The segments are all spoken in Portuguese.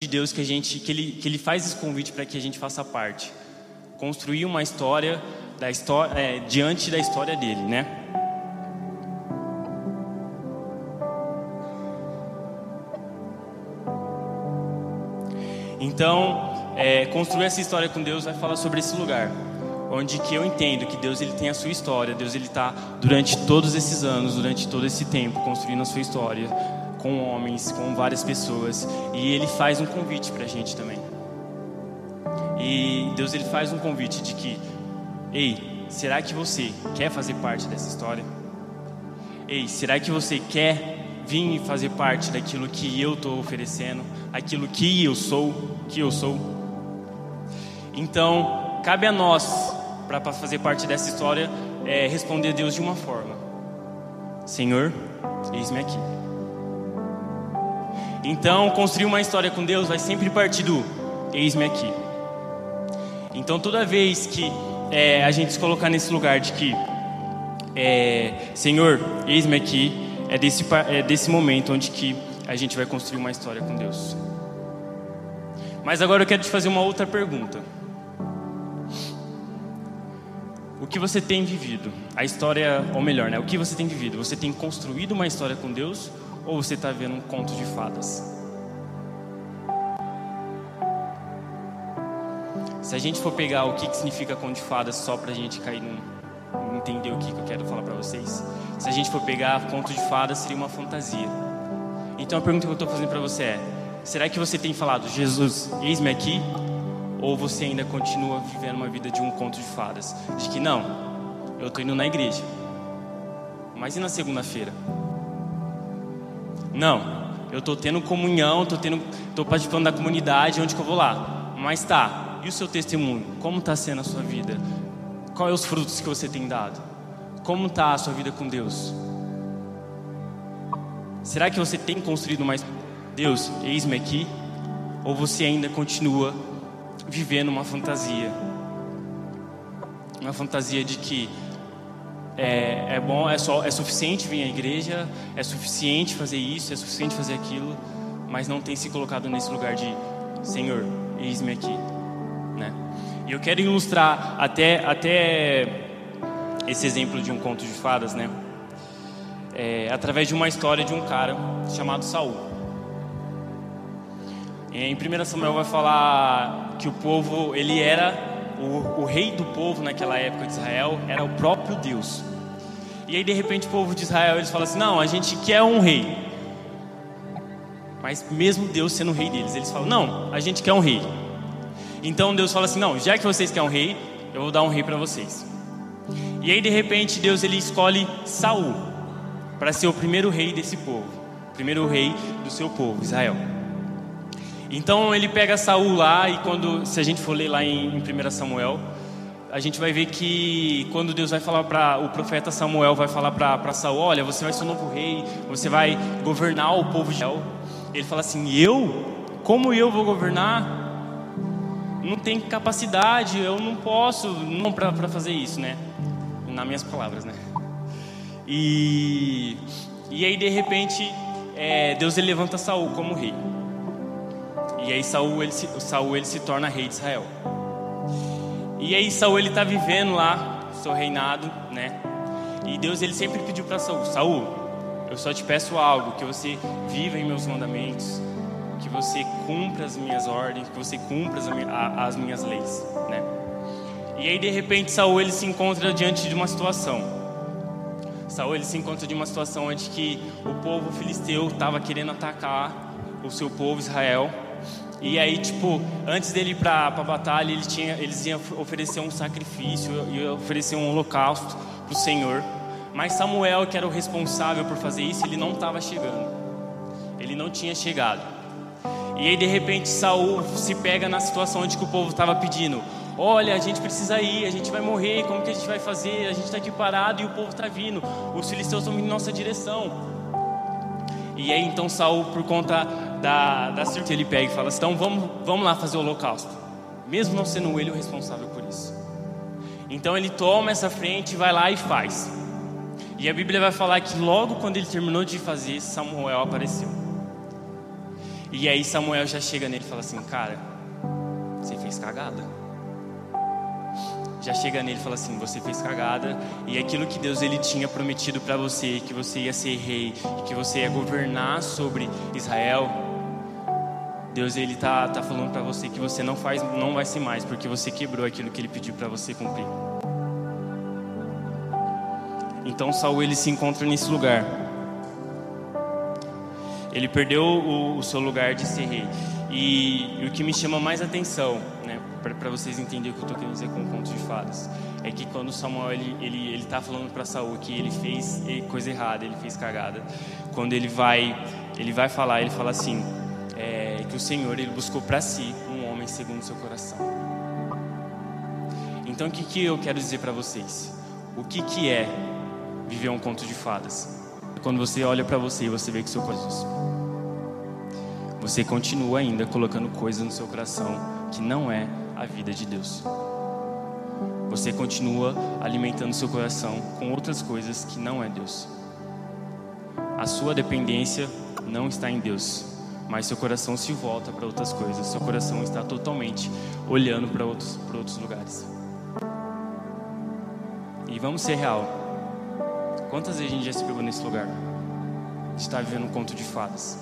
de Deus que a gente que ele que ele faz esse convite para que a gente faça parte, construir uma história da história é, diante da história dele, né? Então, é, construir essa história com Deus vai falar sobre esse lugar, onde que eu entendo que Deus ele tem a sua história, Deus ele está durante todos esses anos, durante todo esse tempo construindo a sua história com homens, com várias pessoas, e ele faz um convite para a gente também. E Deus ele faz um convite de que, ei, será que você quer fazer parte dessa história? Ei, será que você quer vir fazer parte daquilo que eu estou oferecendo, aquilo que eu sou, que eu sou? Então, cabe a nós, para fazer parte dessa história, é, responder a Deus de uma forma: Senhor, eis-me aqui. Então, construir uma história com Deus vai sempre partir do eis-me aqui. Então, toda vez que é, a gente se colocar nesse lugar de que, é, Senhor, eis-me aqui, é desse, é desse momento onde que a gente vai construir uma história com Deus. Mas agora eu quero te fazer uma outra pergunta. O que você tem vivido? A história, ou melhor, né? O que você tem vivido? Você tem construído uma história com Deus ou você está vendo um conto de fadas? Se a gente for pegar o que, que significa conto de fadas só para a gente cair num, entender o que, que eu quero falar para vocês, se a gente for pegar conto de fadas seria uma fantasia. Então a pergunta que eu estou fazendo para você é: será que você tem falado Jesus, eis-me aqui? Ou você ainda continua vivendo uma vida de um conto de fadas? De que não, eu estou indo na igreja, mas e na segunda-feira? Não, eu estou tendo comunhão, estou tendo, tô participando da comunidade, onde que eu vou lá? Mas tá, e o seu testemunho? Como está sendo a sua vida? Quais é os frutos que você tem dado? Como está a sua vida com Deus? Será que você tem construído mais Deus, eis-me aqui? Ou você ainda continua vivendo uma fantasia? Uma fantasia de que é, é bom, é, só, é suficiente vir à igreja, é suficiente fazer isso, é suficiente fazer aquilo, mas não tem se colocado nesse lugar de Senhor, eis-me aqui, né? E eu quero ilustrar até, até esse exemplo de um conto de fadas, né? É, através de uma história de um cara chamado Saul. Em 1 Samuel vai falar que o povo, ele era o, o rei do povo naquela época de Israel era o próprio Deus. E aí de repente o povo de Israel eles falam assim: não, a gente quer um rei. Mas mesmo Deus sendo o rei deles, eles falam: não, a gente quer um rei. Então Deus fala assim: não, já que vocês querem um rei, eu vou dar um rei para vocês. E aí de repente Deus ele escolhe Saul para ser o primeiro rei desse povo, o primeiro rei do seu povo, Israel. Então ele pega Saul lá e quando, se a gente for ler lá em, em 1 Samuel, a gente vai ver que quando Deus vai falar para o profeta Samuel vai falar para Saul, olha, você vai ser o novo rei, você vai governar o povo de Israel. Ele fala assim: eu? Como eu vou governar? Não tem capacidade, eu não posso, não para fazer isso, né? Nas minhas palavras, né? E e aí de repente é, Deus ele levanta Saul como rei. E aí Saul ele se, Saul ele se torna rei de Israel. E aí Saul ele está vivendo lá seu reinado, né? E Deus ele sempre pediu para Saul, Saul, eu só te peço algo, que você viva em meus mandamentos, que você cumpra as minhas ordens, que você cumpra as, as minhas leis, né? E aí de repente Saul ele se encontra diante de uma situação. Saul ele se encontra de uma situação onde que o povo filisteu estava querendo atacar o seu povo Israel e aí, tipo, antes dele ir para a batalha, ele tinha, eles iam oferecer um sacrifício, iam oferecer um holocausto para o Senhor. Mas Samuel, que era o responsável por fazer isso, ele não estava chegando. Ele não tinha chegado. E aí, de repente, Saul se pega na situação onde o povo estava pedindo: Olha, a gente precisa ir, a gente vai morrer, como que a gente vai fazer? A gente está aqui parado e o povo está vindo. Os filisteus estão vindo em nossa direção. E aí então Saul, por conta da, da certeza, ele pega e fala assim, então vamos, vamos lá fazer o holocausto. Mesmo não sendo ele o responsável por isso. Então ele toma essa frente, vai lá e faz. E a Bíblia vai falar que logo quando ele terminou de fazer, Samuel apareceu. E aí Samuel já chega nele e fala assim: Cara, você fez cagada. Já chega nele e fala assim: Você fez cagada. E aquilo que Deus ele tinha prometido para você, que você ia ser rei, que você ia governar sobre Israel. Deus ele tá, tá falando para você que você não faz, não vai ser mais, porque você quebrou aquilo que ele pediu para você cumprir. Então Saul ele se encontra nesse lugar. Ele perdeu o, o seu lugar de ser rei. E, e, o que me chama mais atenção, né, para vocês entenderem o que eu estou querendo dizer com o conto de fadas, é que quando Samuel ele ele ele tá falando para Saul que ele fez coisa errada, ele fez cagada. Quando ele vai ele vai falar, ele fala assim, é, que o Senhor ele buscou para si um homem segundo seu coração. Então o que que eu quero dizer para vocês? O que que é viver um conto de fadas. Quando você olha para você e você vê que seu coração, você continua ainda colocando coisas no seu coração que não é a vida de Deus. Você continua alimentando seu coração com outras coisas que não é Deus. A sua dependência não está em Deus, mas seu coração se volta para outras coisas. Seu coração está totalmente olhando para outros, outros lugares. E vamos ser real. Quantas vezes a gente já se pegou nesse lugar? De estar vivendo um conto de fadas,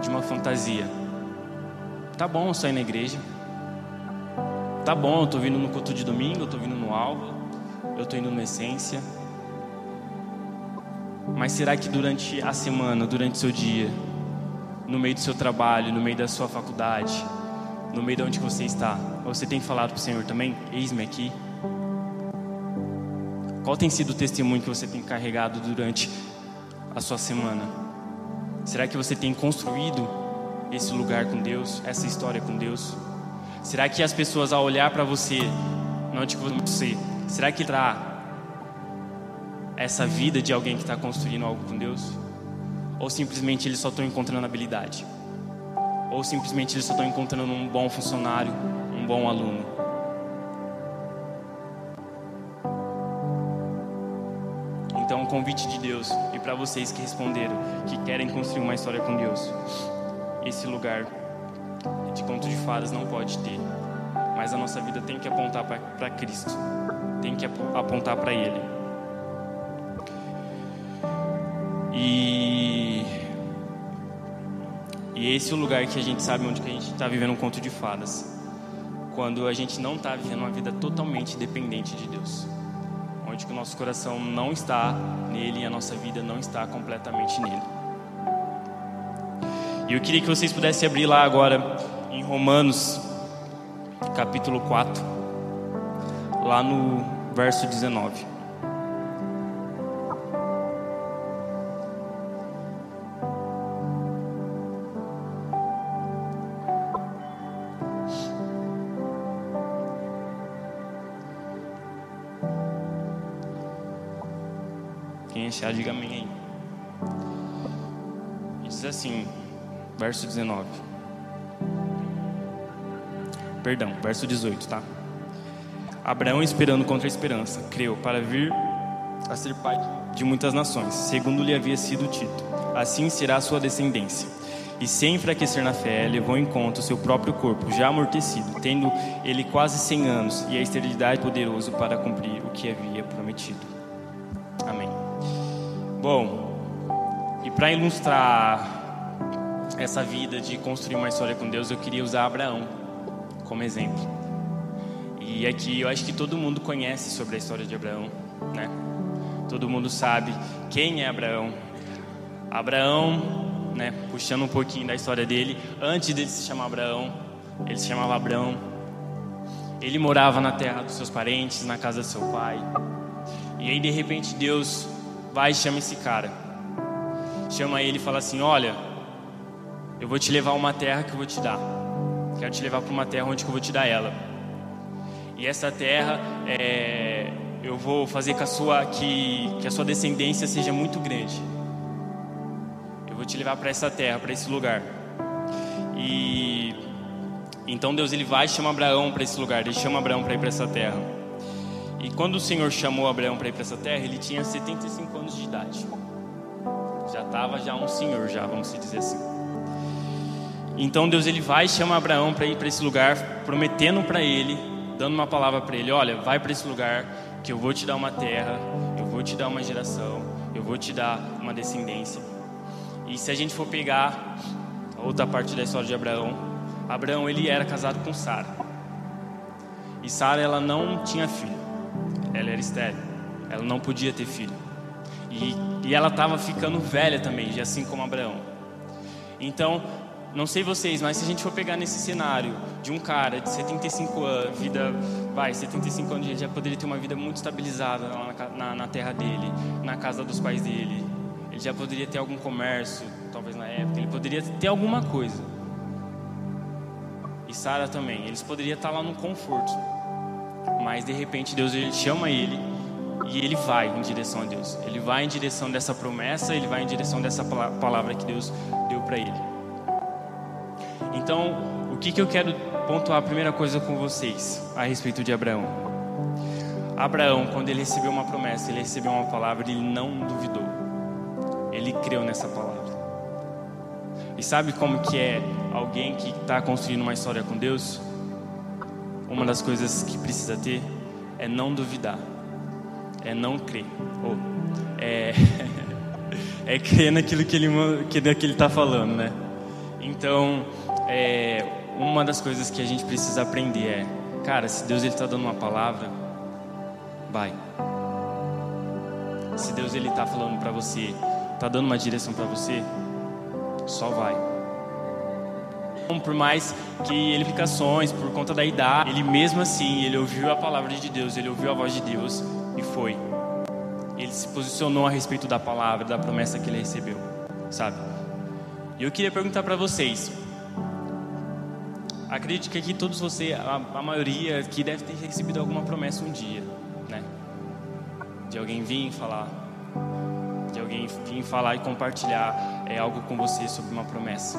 de uma fantasia. Tá bom sair na igreja. Tá bom, eu tô vindo no culto de domingo, eu tô vindo no alvo, eu tô indo na essência. Mas será que durante a semana, durante o seu dia, no meio do seu trabalho, no meio da sua faculdade, no meio de onde você está, você tem falado para o Senhor também? Eis-me aqui. Qual tem sido o testemunho que você tem carregado durante a sua semana? Será que você tem construído esse lugar com Deus, essa história com Deus? Será que as pessoas ao olhar para você, onde você, será que terá essa vida de alguém que está construindo algo com Deus? Ou simplesmente eles só estão encontrando habilidade? Ou simplesmente eles só estão encontrando um bom funcionário, um bom aluno? convite de Deus e para vocês que responderam, que querem construir uma história com Deus. Esse lugar de conto de fadas não pode ter, mas a nossa vida tem que apontar para Cristo, tem que apontar para Ele. E e esse é o lugar que a gente sabe onde que a gente está vivendo um conto de fadas, quando a gente não está vivendo uma vida totalmente dependente de Deus onde que o nosso coração não está nele e a nossa vida não está completamente nele. E eu queria que vocês pudessem abrir lá agora em Romanos, capítulo 4, lá no verso 19. achar, diga amém aí. Diz assim, verso 19. Perdão, verso 18, tá? Abraão, esperando contra a esperança, creu para vir a ser pai de muitas nações, segundo lhe havia sido dito. Assim será sua descendência. E sem enfraquecer na fé, levou em conta o seu próprio corpo, já amortecido, tendo ele quase cem anos, e a esterilidade poderoso para cumprir o que havia prometido. Amém. Bom, e para ilustrar essa vida de construir uma história com Deus, eu queria usar Abraão como exemplo. E aqui eu acho que todo mundo conhece sobre a história de Abraão, né? Todo mundo sabe quem é Abraão. Abraão, né, puxando um pouquinho da história dele, antes de se chamar Abraão, ele se chamava Abraão. Ele morava na terra dos seus parentes, na casa do seu pai. E aí de repente Deus vai e chama esse cara. Chama ele e fala assim: Olha, eu vou te levar a uma terra que eu vou te dar. Quero te levar para uma terra onde eu vou te dar ela. E essa terra, é, eu vou fazer que a, sua, que, que a sua descendência seja muito grande. Eu vou te levar para essa terra, para esse lugar. E então Deus ele vai e chama Abraão para esse lugar. Ele chama Abraão para ir para essa terra. E quando o Senhor chamou Abraão para ir para essa terra, ele tinha 75 anos de idade. Já estava já um senhor, já vamos dizer assim. Então Deus ele vai e chama Abraão para ir para esse lugar, prometendo para ele, dando uma palavra para ele, olha, vai para esse lugar que eu vou te dar uma terra, eu vou te dar uma geração, eu vou te dar uma descendência. E se a gente for pegar a outra parte da história de Abraão, Abraão ele era casado com Sara. E Sara ela não tinha filho. Ela era estéril. Ela não podia ter filho. E, e ela estava ficando velha também, assim como Abraão. Então, não sei vocês, mas se a gente for pegar nesse cenário de um cara de 75 anos, vida, vai, 75 anos, ele já poderia ter uma vida muito estabilizada lá na, na, terra dele, na casa dos pais dele. Ele já poderia ter algum comércio, talvez na época, ele poderia ter alguma coisa. E Sara também, eles poderiam estar lá no conforto. Mas de repente Deus ele chama ele e ele vai em direção a Deus. Ele vai em direção dessa promessa, ele vai em direção dessa palavra que Deus deu para ele. Então, o que, que eu quero pontuar a primeira coisa com vocês a respeito de Abraão? Abraão, quando ele recebeu uma promessa, ele recebeu uma palavra, ele não duvidou. Ele creu nessa palavra. E sabe como que é alguém que está construindo uma história com Deus? Uma das coisas que precisa ter é não duvidar, é não crer, ou é, é crer naquilo que ele que, está falando, né? Então, é, uma das coisas que a gente precisa aprender é, cara, se Deus ele está dando uma palavra, vai. Se Deus ele está falando para você, está dando uma direção para você, só vai. Por mais que ele implicações por conta da idade, ele mesmo assim, ele ouviu a palavra de Deus, ele ouviu a voz de Deus e foi. Ele se posicionou a respeito da palavra, da promessa que ele recebeu, sabe? E eu queria perguntar para vocês, Acredito que aqui todos vocês, a, a maioria aqui deve ter recebido alguma promessa um dia, né? De alguém vir falar, de alguém vir falar e compartilhar é, algo com você sobre uma promessa.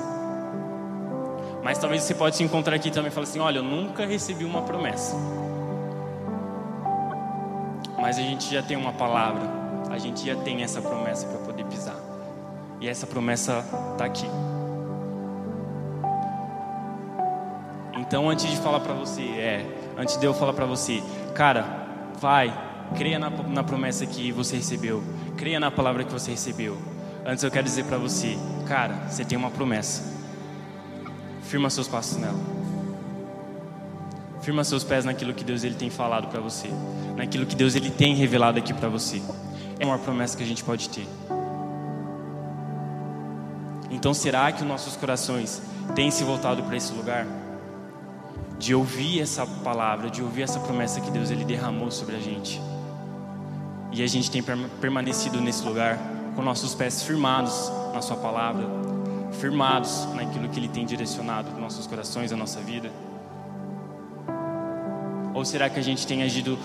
Mas talvez você pode se encontrar aqui também e falar assim, olha, eu nunca recebi uma promessa. Mas a gente já tem uma palavra, a gente já tem essa promessa para poder pisar. E essa promessa está aqui. Então, antes de falar para você, é, antes de eu falar para você, cara, vai, creia na, na promessa que você recebeu, creia na palavra que você recebeu. Antes eu quero dizer para você, cara, você tem uma promessa. Firma seus passos nela. Firma seus pés naquilo que Deus ele tem falado para você, naquilo que Deus ele tem revelado aqui para você. É uma promessa que a gente pode ter. Então, será que os nossos corações têm se voltado para esse lugar? De ouvir essa palavra, de ouvir essa promessa que Deus ele derramou sobre a gente. E a gente tem permanecido nesse lugar com nossos pés firmados na sua palavra, firmados naquilo que ele tem direcionado nossos corações, a nossa vida. Ou será que a gente tem agido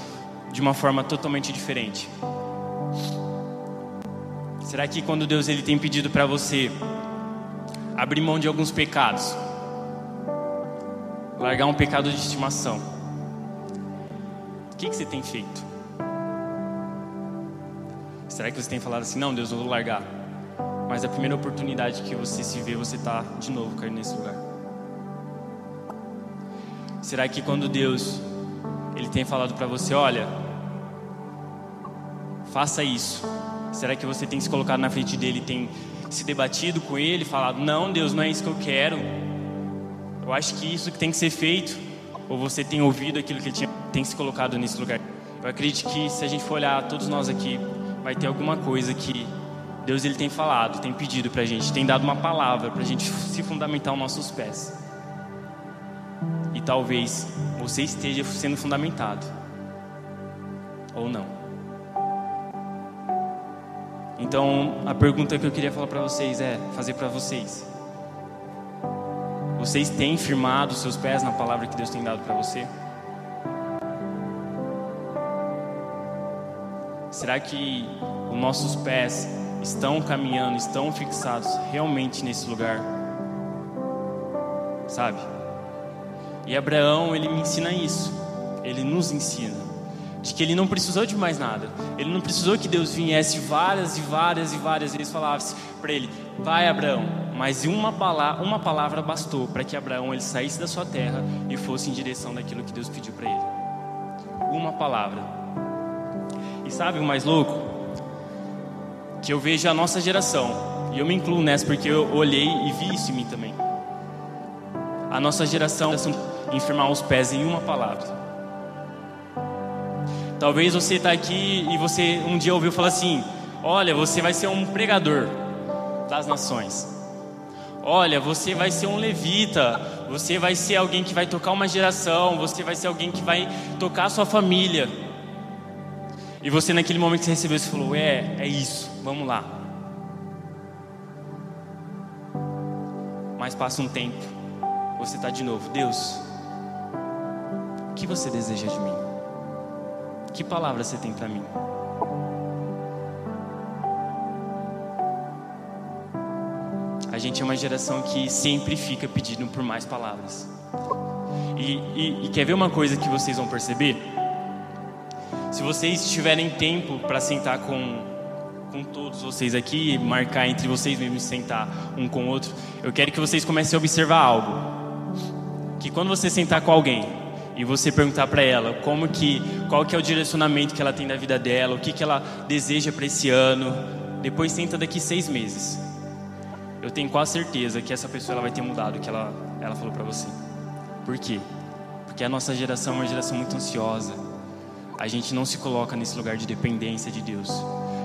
de uma forma totalmente diferente? Será que quando Deus ele tem pedido para você abrir mão de alguns pecados, largar um pecado de estimação, o que, que você tem feito? Será que você tem falado assim, não, Deus, eu vou largar? Mas a primeira oportunidade que você se vê, você está de novo caindo nesse lugar. Será que quando Deus ele tem falado para você, olha, faça isso. Será que você tem se colocado na frente dele, tem se debatido com ele, falado, não, Deus, não é isso que eu quero. Eu acho que isso que tem que ser feito, ou você tem ouvido aquilo que tinha, tem se colocado nesse lugar. Eu acredito que se a gente for olhar todos nós aqui, vai ter alguma coisa que Deus ele tem falado, tem pedido para a gente, tem dado uma palavra para a gente se fundamentar os nossos pés. E talvez você esteja sendo fundamentado, ou não. Então, a pergunta que eu queria falar para vocês é, fazer para vocês, vocês têm firmado seus pés na palavra que Deus tem dado para você? Será que os nossos pés estão caminhando, estão fixados realmente nesse lugar? Sabe? E Abraão, ele me ensina isso. Ele nos ensina. de que ele não precisou de mais nada. Ele não precisou que Deus viesse várias e várias e várias vezes falasse para ele: "Vai, Abraão". Mas uma palavra, uma palavra bastou para que Abraão ele saísse da sua terra e fosse em direção daquilo que Deus pediu para ele. Uma palavra. E sabe o mais louco? Que eu vejo a nossa geração, e eu me incluo nessa porque eu olhei e vi isso em mim também. A nossa geração enfermar os pés em uma palavra. Talvez você está aqui e você um dia ouviu falar assim: Olha, você vai ser um pregador das nações. Olha, você vai ser um levita. Você vai ser alguém que vai tocar uma geração. Você vai ser alguém que vai tocar a sua família. E você, naquele momento que você recebeu, você falou: É, é isso, vamos lá. Mas passa um tempo, você está de novo: Deus, o que você deseja de mim? Que palavra você tem para mim? Gente é uma geração que sempre fica pedindo por mais palavras. E, e, e quer ver uma coisa que vocês vão perceber? Se vocês tiverem tempo para sentar com, com todos vocês aqui, marcar entre vocês mesmos, sentar um com o outro, eu quero que vocês comecem a observar algo. Que quando você sentar com alguém, e você perguntar para ela como que, qual que é o direcionamento que ela tem da vida dela, o que que ela deseja para esse ano. Depois senta daqui seis meses. Eu tenho quase certeza que essa pessoa ela vai ter mudado o que ela, ela falou para você. Por quê? Porque a nossa geração é uma geração muito ansiosa. A gente não se coloca nesse lugar de dependência de Deus.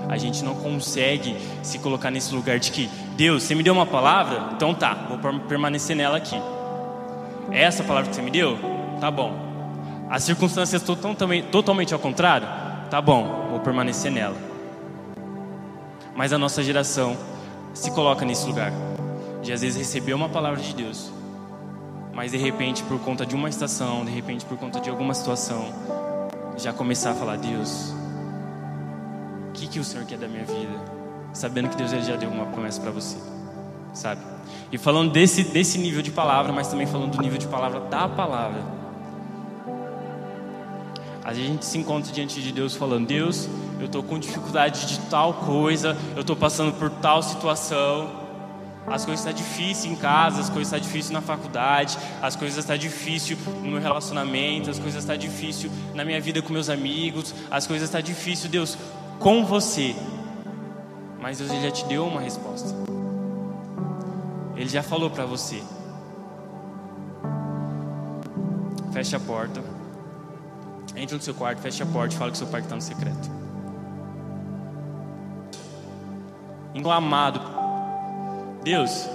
A gente não consegue se colocar nesse lugar de que Deus, você me deu uma palavra, então tá, vou permanecer nela aqui. É essa palavra que você me deu? Tá bom. As circunstâncias estão totalmente ao contrário? Tá bom, vou permanecer nela. Mas a nossa geração se coloca nesse lugar de às vezes receber uma palavra de Deus, mas de repente por conta de uma estação, de repente por conta de alguma situação, já começar a falar: Deus, o que, que o Senhor quer da minha vida? Sabendo que Deus já deu uma promessa para você, sabe? E falando desse, desse nível de palavra, mas também falando do nível de palavra da palavra. A gente se encontra diante de Deus falando: Deus, eu estou com dificuldade de tal coisa, eu estou passando por tal situação. As coisas estão tá difíceis em casa, as coisas estão tá difíceis na faculdade, as coisas estão tá difíceis no meu relacionamento, as coisas estão difíceis na minha vida com meus amigos, as coisas estão difíceis, Deus, com você. Mas Deus já te deu uma resposta. Ele já falou para você. Feche a porta. Entra no seu quarto, feche a porta e fala com seu pai que está no secreto. Então, amado, Deus,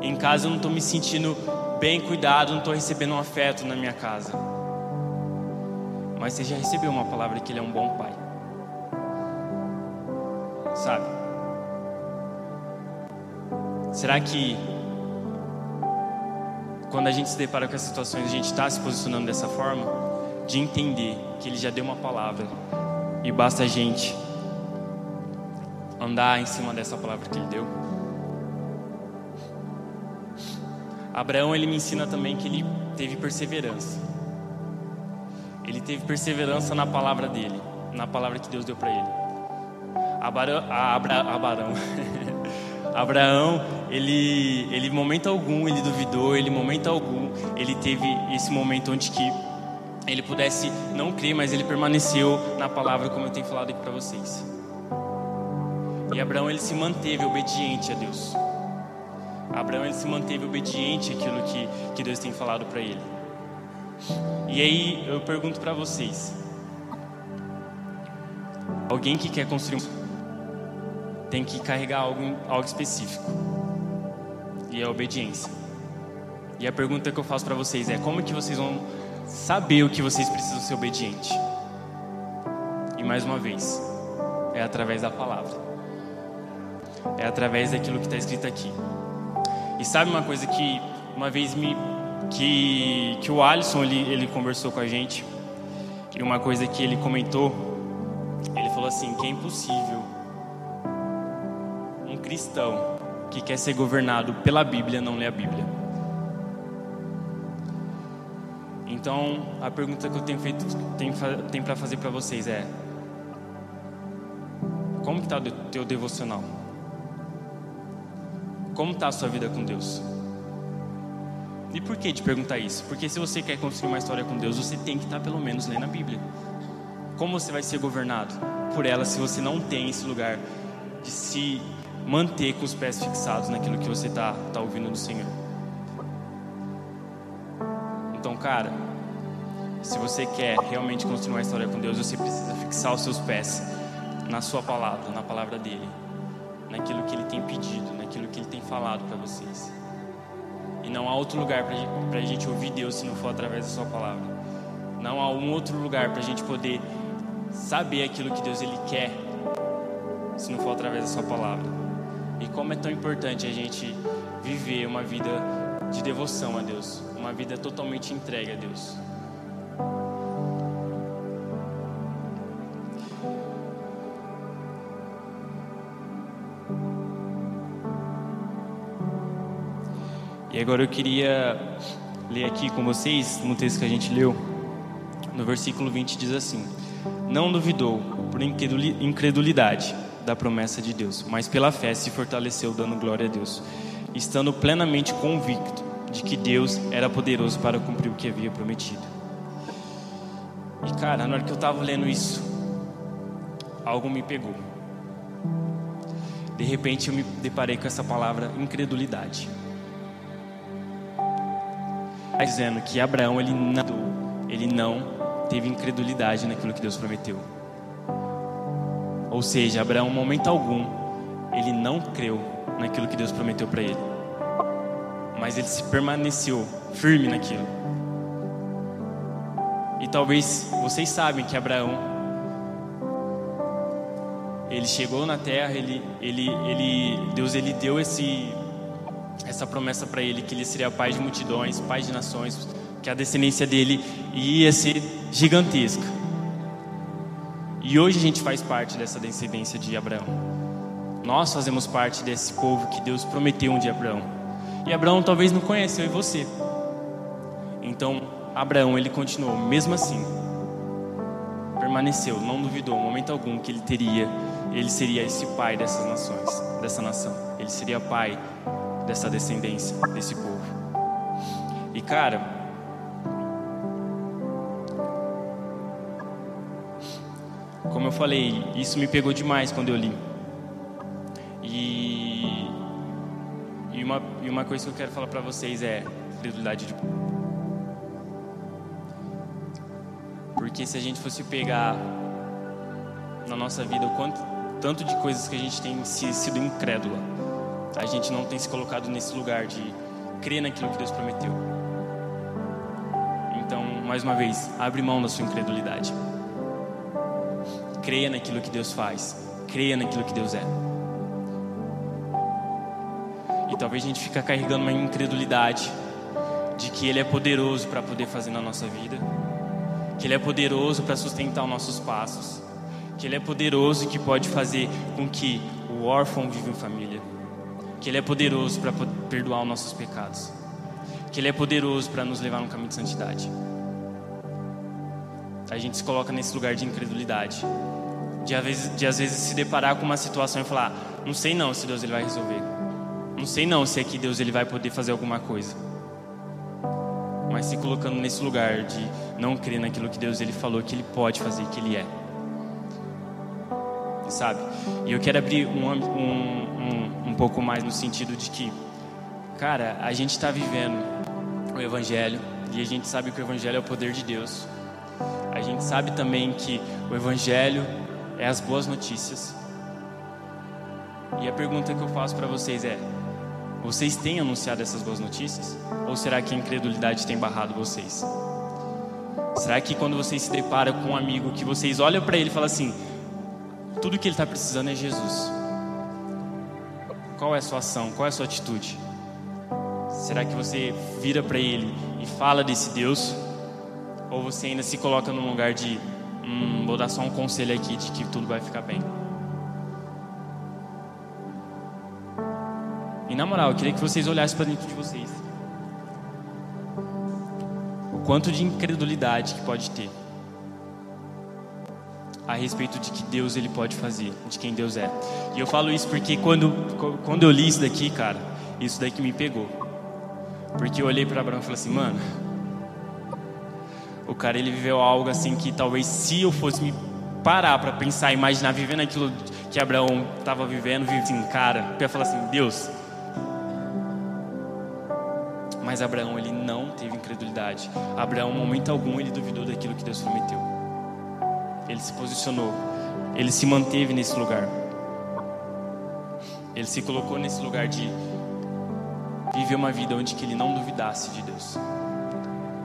em casa eu não estou me sentindo bem cuidado, não estou recebendo um afeto na minha casa. Mas você já recebeu uma palavra que Ele é um bom pai. Sabe? Será que quando a gente se depara com essas situações, a gente está se posicionando dessa forma? de entender que Ele já deu uma palavra e basta a gente andar em cima dessa palavra que Ele deu. Abraão ele me ensina também que ele teve perseverança. Ele teve perseverança na palavra dele, na palavra que Deus deu para ele. Abarão, Abra. Abraão, ele, ele momento algum ele duvidou, ele momento algum ele teve esse momento onde que ele pudesse não crer, mas ele permaneceu na palavra, como eu tenho falado aqui para vocês. E Abraão ele se manteve obediente a Deus. Abraão ele se manteve obediente àquilo que, que Deus tem falado para ele. E aí eu pergunto para vocês: alguém que quer construir um tem que carregar algo, algo específico, e é a obediência. E a pergunta que eu faço para vocês é: como que vocês vão saber o que vocês precisam ser obedientes. E mais uma vez, é através da palavra. É através daquilo que está escrito aqui. E sabe uma coisa que uma vez me que que o Alisson ele, ele conversou com a gente e uma coisa que ele comentou, ele falou assim que é impossível um cristão que quer ser governado pela Bíblia não ler a Bíblia. Então, a pergunta que eu tenho feito, tenho, tenho para fazer para vocês é: como está o teu devocional? Como está a sua vida com Deus? E por que de perguntar isso? Porque se você quer construir uma história com Deus, você tem que estar tá pelo menos lendo a Bíblia. Como você vai ser governado por ela se você não tem esse lugar de se manter com os pés fixados naquilo que você está tá ouvindo do Senhor? Então, cara, se você quer realmente construir uma história com Deus, você precisa fixar os seus pés na Sua palavra, na palavra dele, naquilo que Ele tem pedido, naquilo que Ele tem falado para vocês. E não há outro lugar para a gente ouvir Deus se não for através da Sua palavra. Não há um outro lugar para a gente poder saber aquilo que Deus Ele quer se não for através da Sua palavra. E como é tão importante a gente viver uma vida de devoção a Deus, uma vida totalmente entregue a Deus. E agora eu queria ler aqui com vocês, no texto que a gente leu, no versículo 20 diz assim: Não duvidou por incredulidade da promessa de Deus, mas pela fé se fortaleceu, dando glória a Deus, estando plenamente convicto de que Deus era poderoso para cumprir o que havia prometido. E cara, na hora que eu estava lendo isso, algo me pegou. De repente eu me deparei com essa palavra incredulidade. Tá dizendo que Abraão ele não, ele não teve incredulidade naquilo que Deus prometeu. Ou seja, Abraão, em momento algum, ele não creu naquilo que Deus prometeu para ele mas ele se permaneceu firme naquilo. E talvez vocês sabem que Abraão ele chegou na terra, ele, ele, ele, Deus ele deu esse, essa promessa para ele que ele seria pai de multidões, pai de nações, que a descendência dele ia ser gigantesca. E hoje a gente faz parte dessa descendência de Abraão. Nós fazemos parte desse povo que Deus prometeu um a Abraão. E Abraão talvez não conheceu e você. Então, Abraão, ele continuou, mesmo assim, permaneceu, não duvidou, em momento algum, que ele teria, ele seria esse pai dessas nações, dessa nação. Ele seria pai dessa descendência, desse povo. E cara, como eu falei, isso me pegou demais quando eu li. uma, e uma coisa que eu quero falar para vocês é credulidade de porque se a gente fosse pegar na nossa vida o quanto tanto de coisas que a gente tem sido incrédula, a gente não tem se colocado nesse lugar de crer naquilo que Deus prometeu. Então, mais uma vez, abre mão da sua incredulidade. Creia naquilo que Deus faz. Creia naquilo que Deus é. E talvez a gente fica carregando uma incredulidade de que Ele é poderoso para poder fazer na nossa vida, que Ele é poderoso para sustentar os nossos passos, que Ele é poderoso e que pode fazer com que o órfão viva em família, que Ele é poderoso para perdoar os nossos pecados, que Ele é poderoso para nos levar no caminho de santidade. A gente se coloca nesse lugar de incredulidade, de às vezes, de às vezes se deparar com uma situação e falar: não sei não se Deus ele vai resolver. Não sei não se aqui Deus ele vai poder fazer alguma coisa. Mas se colocando nesse lugar de não crer naquilo que Deus ele falou que ele pode fazer, que ele é. Sabe? E eu quero abrir um, um, um pouco mais no sentido de que, cara, a gente está vivendo o Evangelho e a gente sabe que o Evangelho é o poder de Deus. A gente sabe também que o Evangelho é as boas notícias. E a pergunta que eu faço para vocês é: vocês têm anunciado essas boas notícias? Ou será que a incredulidade tem barrado vocês? Será que quando vocês se deparam com um amigo que vocês olham para ele e falam assim: tudo que ele está precisando é Jesus? Qual é a sua ação? Qual é a sua atitude? Será que você vira para ele e fala desse Deus? Ou você ainda se coloca num lugar de, hum, vou dar só um conselho aqui de que tudo vai ficar bem? E na moral, eu queria que vocês olhassem para dentro de vocês. quanto de incredulidade que pode ter a respeito de que Deus ele pode fazer, de quem Deus é. E eu falo isso porque quando, quando eu li isso daqui, cara, isso daqui me pegou. Porque eu olhei para Abraão e falei assim, mano, o cara ele viveu algo assim que talvez se eu fosse me parar para pensar, imaginar vivendo aquilo que Abraão estava vivendo, vive assim, cara, eu ia falar assim, Deus. Mas Abraão ele não teve incredulidade. Abraão, em momento algum, ele duvidou daquilo que Deus prometeu. Ele se posicionou, ele se manteve nesse lugar. Ele se colocou nesse lugar de viver uma vida onde que ele não duvidasse de Deus.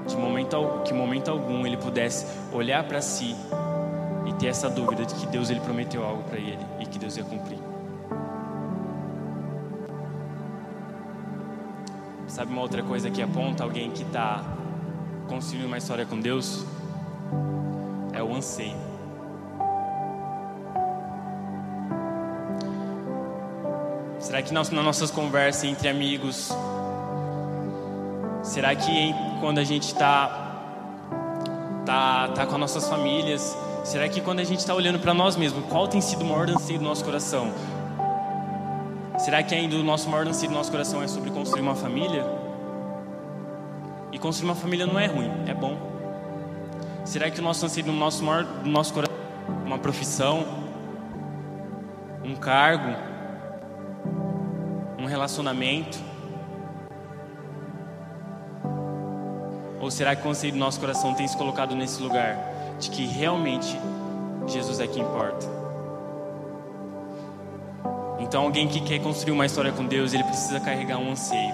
De momento, que momento algum ele pudesse olhar para si e ter essa dúvida de que Deus ele prometeu algo para ele e que Deus ia cumprir. Sabe uma outra coisa que aponta alguém que está construindo uma história com Deus? É o anseio. Será que nas, nossas conversas entre amigos, será que quando a gente está tá, tá com as nossas famílias, será que quando a gente está olhando para nós mesmos, qual tem sido o maior anseio do nosso coração? Será que ainda o nosso maior anseio do nosso coração é sobre construir uma família? E construir uma família não é ruim, é bom. Será que o nosso anseio do nosso maior, do nosso coração, uma profissão, um cargo, relacionamento? Ou será que o conselho do nosso coração tem se colocado nesse lugar de que realmente Jesus é que importa? Então, alguém que quer construir uma história com Deus, ele precisa carregar um anseio.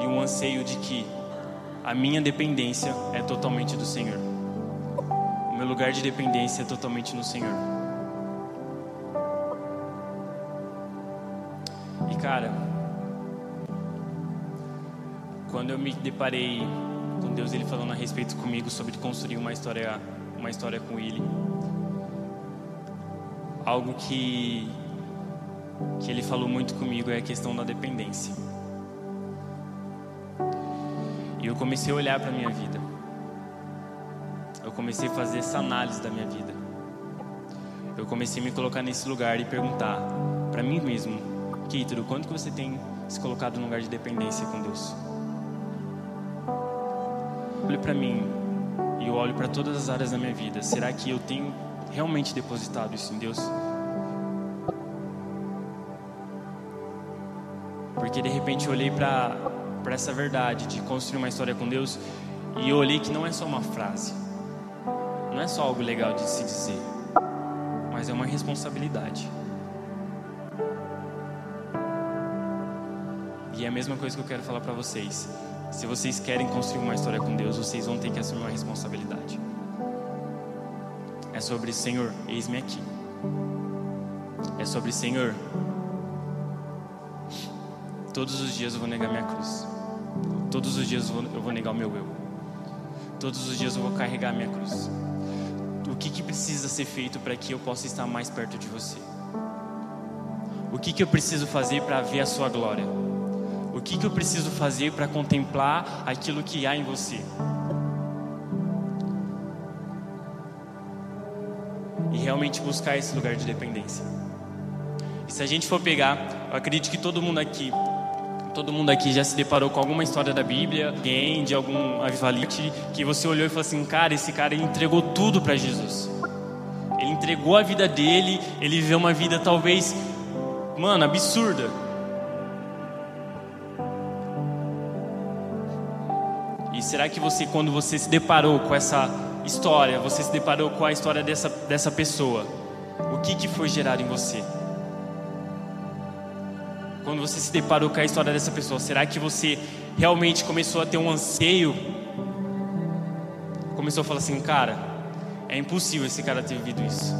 E um anseio de que a minha dependência é totalmente do Senhor. O meu lugar de dependência é totalmente no Senhor. Cara, quando eu me deparei com Deus ele falando a respeito comigo sobre construir uma história, uma história com Ele, algo que que Ele falou muito comigo é a questão da dependência. E eu comecei a olhar para minha vida. Eu comecei a fazer essa análise da minha vida. Eu comecei a me colocar nesse lugar e perguntar para mim mesmo Keitro, quando que você tem se colocado num lugar de dependência com Deus? Olhe para mim e eu olho para todas as áreas da minha vida. Será que eu tenho realmente depositado isso em Deus? Porque de repente eu olhei para para essa verdade de construir uma história com Deus e eu olhei que não é só uma frase. Não é só algo legal de se dizer, mas é uma responsabilidade. E é a mesma coisa que eu quero falar para vocês. Se vocês querem construir uma história com Deus, vocês vão ter que assumir uma responsabilidade. É sobre Senhor, eis-me aqui. É sobre Senhor. Todos os dias eu vou negar minha cruz. Todos os dias eu vou, negar o meu eu. Todos os dias eu vou carregar minha cruz. O que, que precisa ser feito para que eu possa estar mais perto de você? O que, que eu preciso fazer para ver a sua glória? O que, que eu preciso fazer para contemplar aquilo que há em você? E realmente buscar esse lugar de dependência. E se a gente for pegar, eu acredito que todo mundo aqui, todo mundo aqui já se deparou com alguma história da Bíblia, alguém de algum avivalite, que você olhou e falou assim: cara, esse cara entregou tudo para Jesus. Ele entregou a vida dele, ele viveu uma vida talvez, mano, absurda será que você, quando você se deparou com essa história, você se deparou com a história dessa, dessa pessoa, o que, que foi gerado em você? Quando você se deparou com a história dessa pessoa, será que você realmente começou a ter um anseio? Começou a falar assim, cara, é impossível esse cara ter vivido isso.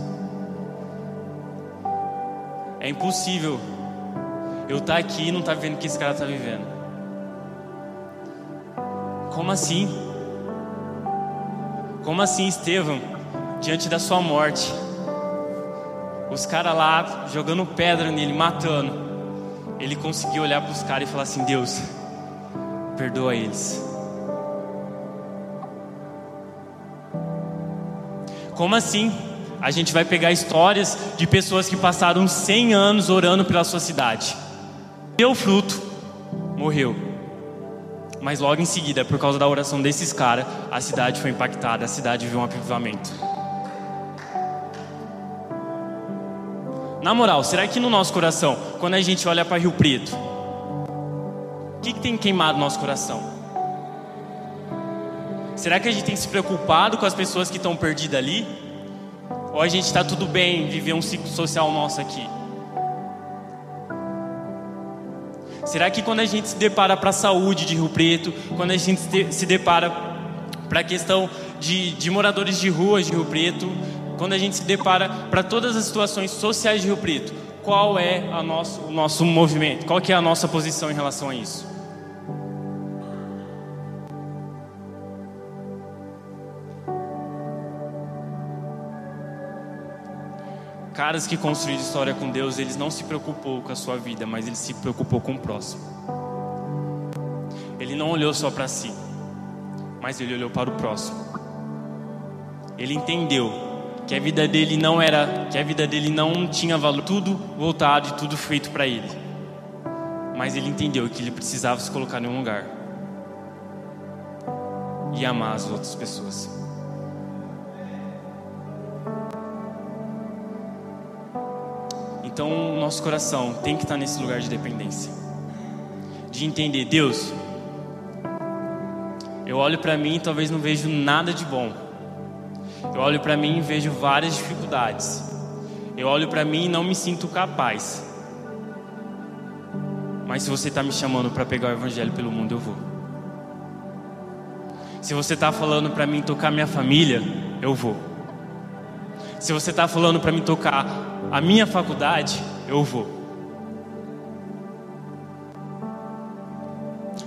É impossível eu estar tá aqui e não estar tá vendo o que esse cara está vivendo. Como assim? Como assim, Estevão, diante da sua morte? Os caras lá jogando pedra nele, matando. Ele conseguiu olhar para os caras e falar assim: Deus, perdoa eles. Como assim? A gente vai pegar histórias de pessoas que passaram 100 anos orando pela sua cidade. Deu fruto, morreu. Mas logo em seguida, por causa da oração desses caras, a cidade foi impactada, a cidade viu um avivamento. Na moral, será que no nosso coração, quando a gente olha para Rio Preto, o que, que tem queimado no nosso coração? Será que a gente tem se preocupado com as pessoas que estão perdidas ali? Ou a gente está tudo bem viver um ciclo social nosso aqui? Será que quando a gente se depara para a saúde de Rio Preto, quando a gente se depara para a questão de, de moradores de ruas de Rio Preto, quando a gente se depara para todas as situações sociais de Rio Preto, qual é nosso, o nosso movimento? Qual que é a nossa posição em relação a isso? Caras que construíram história com Deus, eles não se preocupou com a sua vida, mas ele se preocupou com o próximo. Ele não olhou só para si, mas ele olhou para o próximo. Ele entendeu que a vida dele não era, que a vida dele não tinha valor, tudo voltado e tudo feito para ele. Mas ele entendeu que ele precisava se colocar em um lugar e amar as outras pessoas. Então, nosso coração tem que estar nesse lugar de dependência, de entender, Deus, eu olho para mim e talvez não vejo nada de bom. Eu olho para mim e vejo várias dificuldades. Eu olho para mim e não me sinto capaz. Mas se você está me chamando para pegar o evangelho pelo mundo, eu vou. Se você está falando para mim tocar minha família, eu vou. Se você está falando para mim tocar a minha faculdade, eu vou.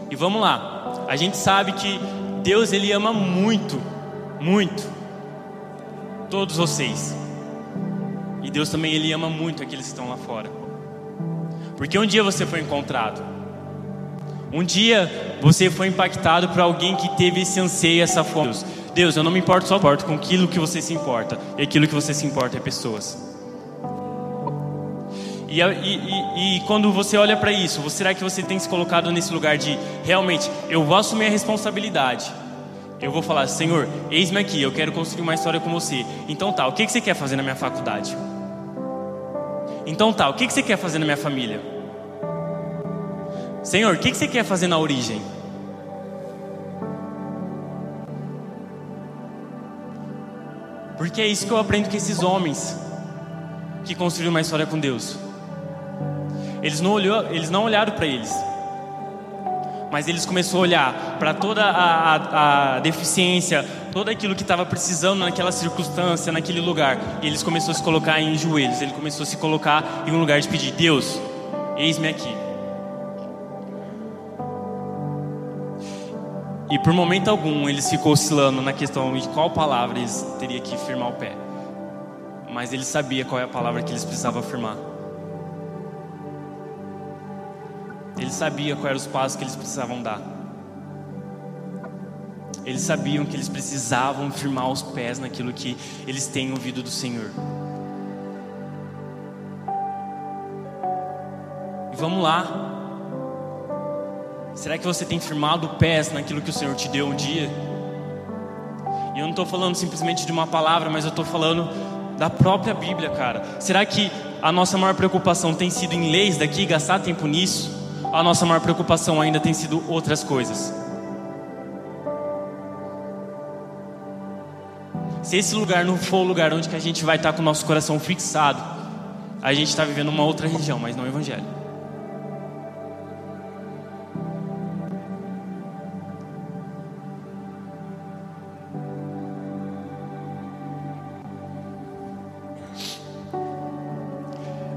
E vamos lá. A gente sabe que Deus ele ama muito, muito todos vocês. E Deus também ele ama muito aqueles que estão lá fora. Porque um dia você foi encontrado. Um dia você foi impactado por alguém que teve esse anseio, essa fome. Deus, eu não me importo só importo com aquilo que você se importa. E aquilo que você se importa é pessoas. E, e, e, quando você olha para isso, será que você tem se colocado nesse lugar de realmente, eu vou assumir a responsabilidade? Eu vou falar, Senhor, eis-me aqui, eu quero construir uma história com você. Então tá, o que, que você quer fazer na minha faculdade? Então tá, o que, que você quer fazer na minha família? Senhor, o que, que você quer fazer na origem? Porque é isso que eu aprendo com esses homens que construíram uma história com Deus. Eles não, olhou, eles não olharam para eles, mas eles começaram a olhar para toda a, a, a, deficiência, todo aquilo que estava precisando naquela circunstância, naquele lugar. E eles começaram a se colocar em joelhos, ele começou a se colocar em um lugar de pedir: Deus, eis-me aqui. E por momento algum eles ficou oscilando na questão de qual palavra eles teriam que firmar o pé. Mas ele sabia qual é a palavra que eles precisavam afirmar. Eles sabiam quais eram os passos que eles precisavam dar. Eles sabiam que eles precisavam firmar os pés naquilo que eles têm ouvido do Senhor. E vamos lá. Será que você tem firmado pés naquilo que o Senhor te deu um dia? E eu não estou falando simplesmente de uma palavra, mas eu estou falando da própria Bíblia, cara. Será que a nossa maior preocupação tem sido em leis daqui, gastar tempo nisso? A nossa maior preocupação ainda tem sido outras coisas. Se esse lugar não for o lugar onde que a gente vai estar com o nosso coração fixado, a gente está vivendo uma outra religião, mas não o Evangelho.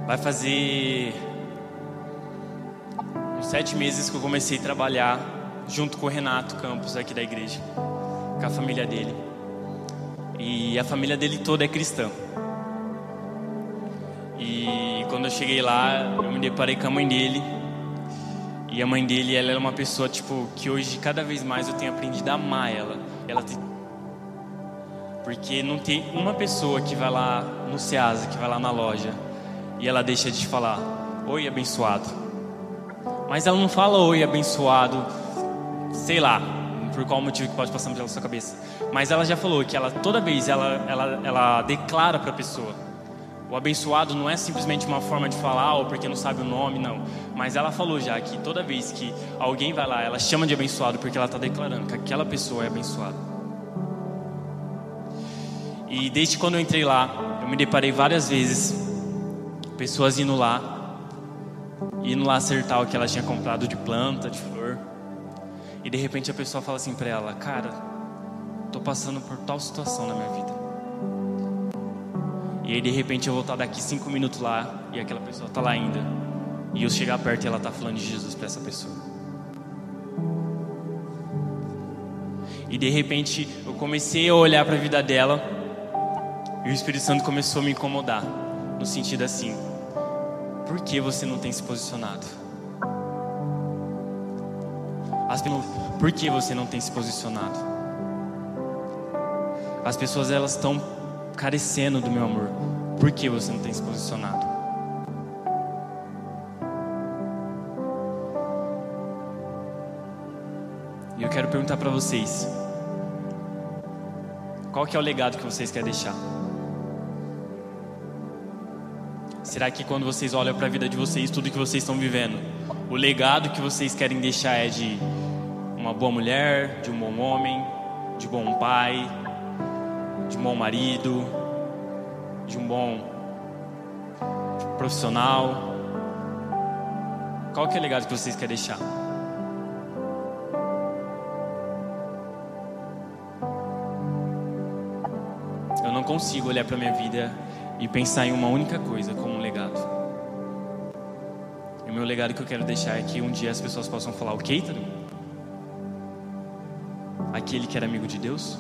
Vai fazer sete meses que eu comecei a trabalhar junto com o Renato Campos aqui da igreja, com a família dele. E a família dele toda é cristã. E quando eu cheguei lá, eu me deparei com a mãe dele. E a mãe dele, ela é uma pessoa tipo que hoje cada vez mais eu tenho aprendido a amar ela. Ela tem... Porque não tem uma pessoa que vai lá no Ceasa, que vai lá na loja, e ela deixa de falar: Oi, abençoado. Mas ela não fala Oi, abençoado, sei lá, por qual motivo que pode passar pela sua cabeça. Mas ela já falou que ela toda vez ela, ela, ela declara para a pessoa: o abençoado não é simplesmente uma forma de falar ou porque não sabe o nome, não. Mas ela falou já que toda vez que alguém vai lá, ela chama de abençoado porque ela está declarando que aquela pessoa é abençoada. E desde quando eu entrei lá, eu me deparei várias vezes pessoas indo lá, indo lá acertar o que ela tinha comprado de planta, de flor. E de repente a pessoa fala assim para ela: Cara, tô passando por tal situação na minha vida. E aí de repente eu vou estar daqui cinco minutos lá e aquela pessoa está lá ainda. E eu chegar perto e ela está falando de Jesus para essa pessoa. E de repente eu comecei a olhar para a vida dela e o Espírito Santo começou a me incomodar. No sentido assim: por que você não tem se posicionado? As, por que você não tem se posicionado? As pessoas elas estão carecendo do meu amor. Por que você não tem se posicionado? E eu quero perguntar para vocês: qual que é o legado que vocês querem deixar? Será que quando vocês olham para a vida de vocês, tudo que vocês estão vivendo, o legado que vocês querem deixar é de uma boa mulher, de um bom homem, de bom pai, de um bom marido, de um bom profissional? Qual que é o legado que vocês querem deixar? Eu não consigo olhar para minha vida e pensar em uma única coisa como meu legado que eu quero deixar é que um dia as pessoas possam falar o Keita, aquele que era amigo de Deus.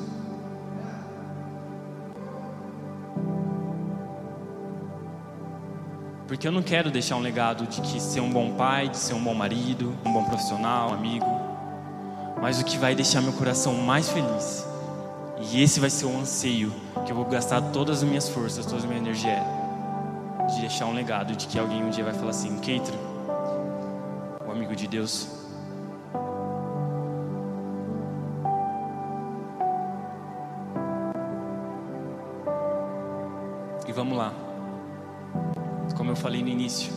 Porque eu não quero deixar um legado de que ser um bom pai, de ser um bom marido, um bom profissional, um amigo. Mas o que vai deixar meu coração mais feliz, e esse vai ser o anseio que eu vou gastar todas as minhas forças, toda a minha energia, de deixar um legado de que alguém um dia vai falar assim: Keitro, amigo de Deus. E vamos lá como eu falei no início,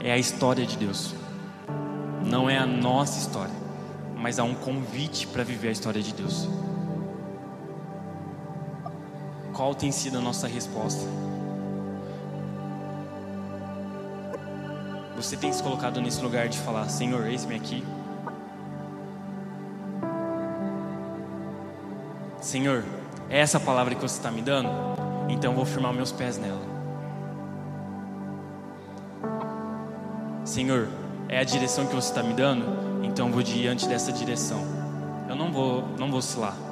é a história de Deus. Não é a nossa história, mas há um convite para viver a história de Deus. Qual tem sido a nossa resposta? Você tem se colocado nesse lugar de falar: Senhor, eis-me aqui. Senhor, é essa palavra que você está me dando? Então eu vou firmar meus pés nela. Senhor, é a direção que você está me dando, então eu vou diante dessa direção. Eu não vou, não vou oscilar.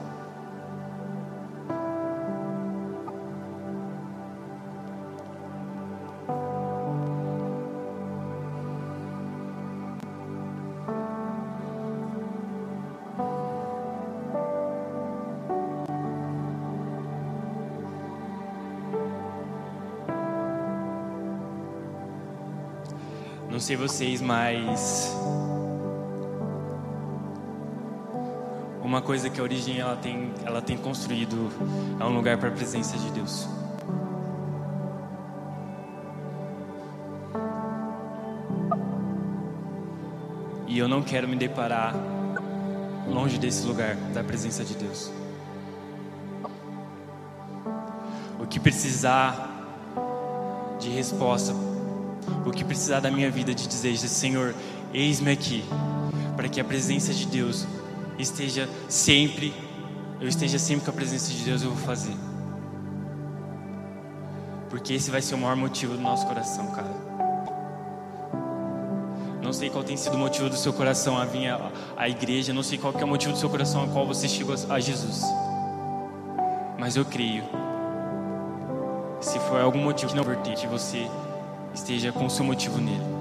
Sei vocês, mas uma coisa que a origem ela tem, ela tem construído é um lugar para a presença de Deus. E eu não quero me deparar longe desse lugar da presença de Deus. O que precisar de resposta o que precisar da minha vida de dizer, Senhor, eis-me aqui, para que a presença de Deus esteja sempre, eu esteja sempre com a presença de Deus, eu vou fazer. Porque esse vai ser o maior motivo do nosso coração, cara. Não sei qual tem sido o motivo do seu coração a vir à igreja, não sei qual é o motivo do seu coração a qual você chegou a Jesus. Mas eu creio. Se for algum motivo que não verter de você esteja com o seu motivo nele.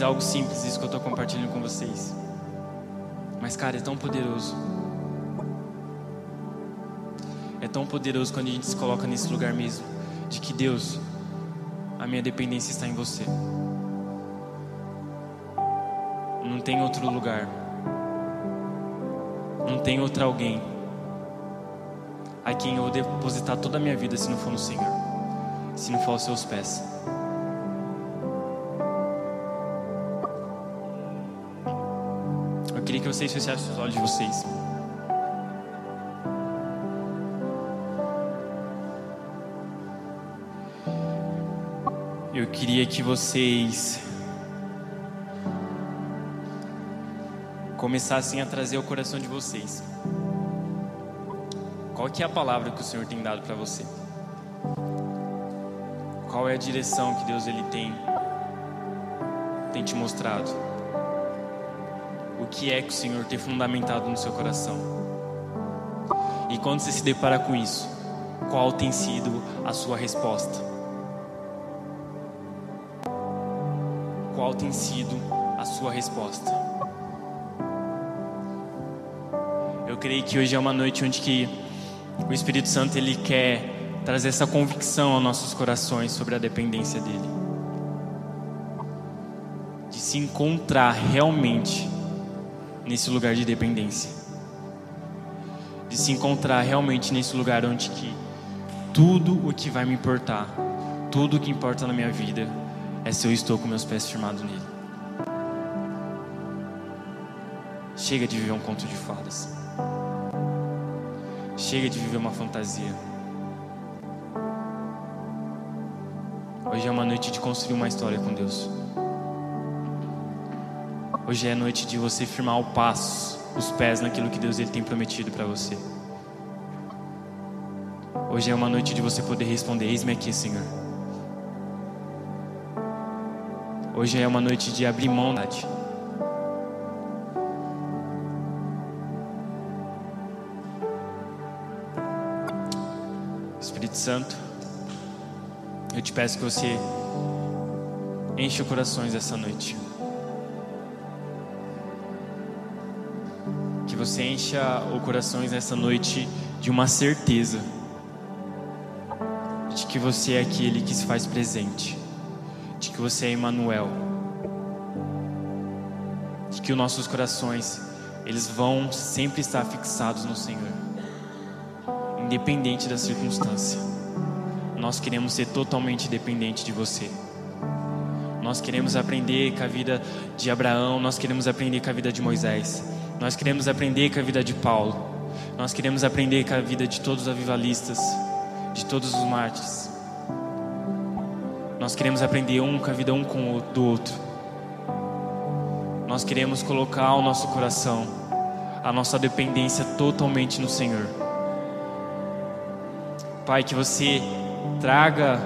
E é algo simples isso que eu estou compartilhando com vocês. Mas, cara, é tão poderoso. É tão poderoso quando a gente se coloca nesse lugar mesmo. De que Deus, a minha dependência está em você. Não tem outro lugar. Tem outro alguém a quem eu depositar toda a minha vida se não for no Senhor, se não for aos seus pés. Eu queria que vocês fechassem os olhos de vocês. Eu queria que vocês começassem a trazer o coração de vocês. Qual que é a palavra que o Senhor tem dado para você? Qual é a direção que Deus ele tem tem te mostrado? O que é que o Senhor tem fundamentado no seu coração? E quando você se depara com isso, qual tem sido a sua resposta? Qual tem sido a sua resposta? Creio que hoje é uma noite onde que o Espírito Santo ele quer trazer essa convicção aos nossos corações sobre a dependência dele. De se encontrar realmente nesse lugar de dependência. De se encontrar realmente nesse lugar onde que tudo o que vai me importar, tudo o que importa na minha vida é se eu estou com meus pés firmados nele. Chega de viver um conto de fadas. Chega de viver uma fantasia. Hoje é uma noite de construir uma história com Deus. Hoje é a noite de você firmar o passo, os pés naquilo que Deus ele tem prometido para você. Hoje é uma noite de você poder responder: Eis-me aqui, Senhor. Hoje é uma noite de abrir mão da Santo, eu te peço que você enche corações essa noite. Que você encha os corações essa noite de uma certeza de que você é aquele que se faz presente, de que você é Emmanuel, de que os nossos corações eles vão sempre estar fixados no Senhor independente da circunstância. Nós queremos ser totalmente dependente de você. Nós queremos aprender com a vida de Abraão, nós queremos aprender com a vida de Moisés. Nós queremos aprender com a vida de Paulo. Nós queremos aprender com a vida de todos os avivalistas, de todos os mártires. Nós queremos aprender um com a vida um com o do outro. Nós queremos colocar o nosso coração, a nossa dependência totalmente no Senhor. Pai, que você traga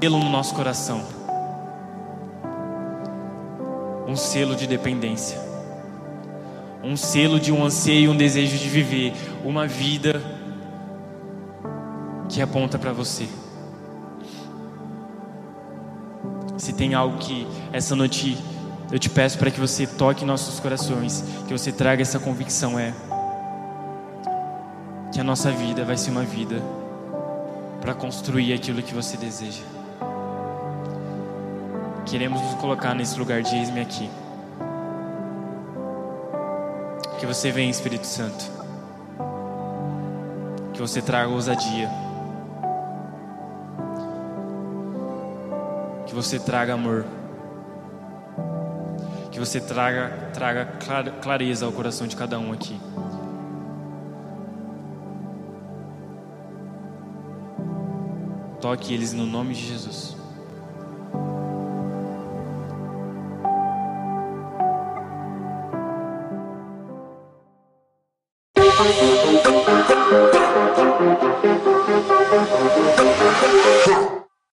selo no nosso coração um selo de dependência, um selo de um anseio, um desejo de viver uma vida que aponta para você. Se tem algo que essa noite eu te peço para que você toque nossos corações, que você traga essa convicção é que a nossa vida vai ser uma vida para construir aquilo que você deseja. Queremos nos colocar nesse lugar de eis-me aqui. Que você venha, Espírito Santo. Que você traga ousadia. Que você traga amor. Que você traga, traga clareza ao coração de cada um aqui. Toque eles no nome de Jesus.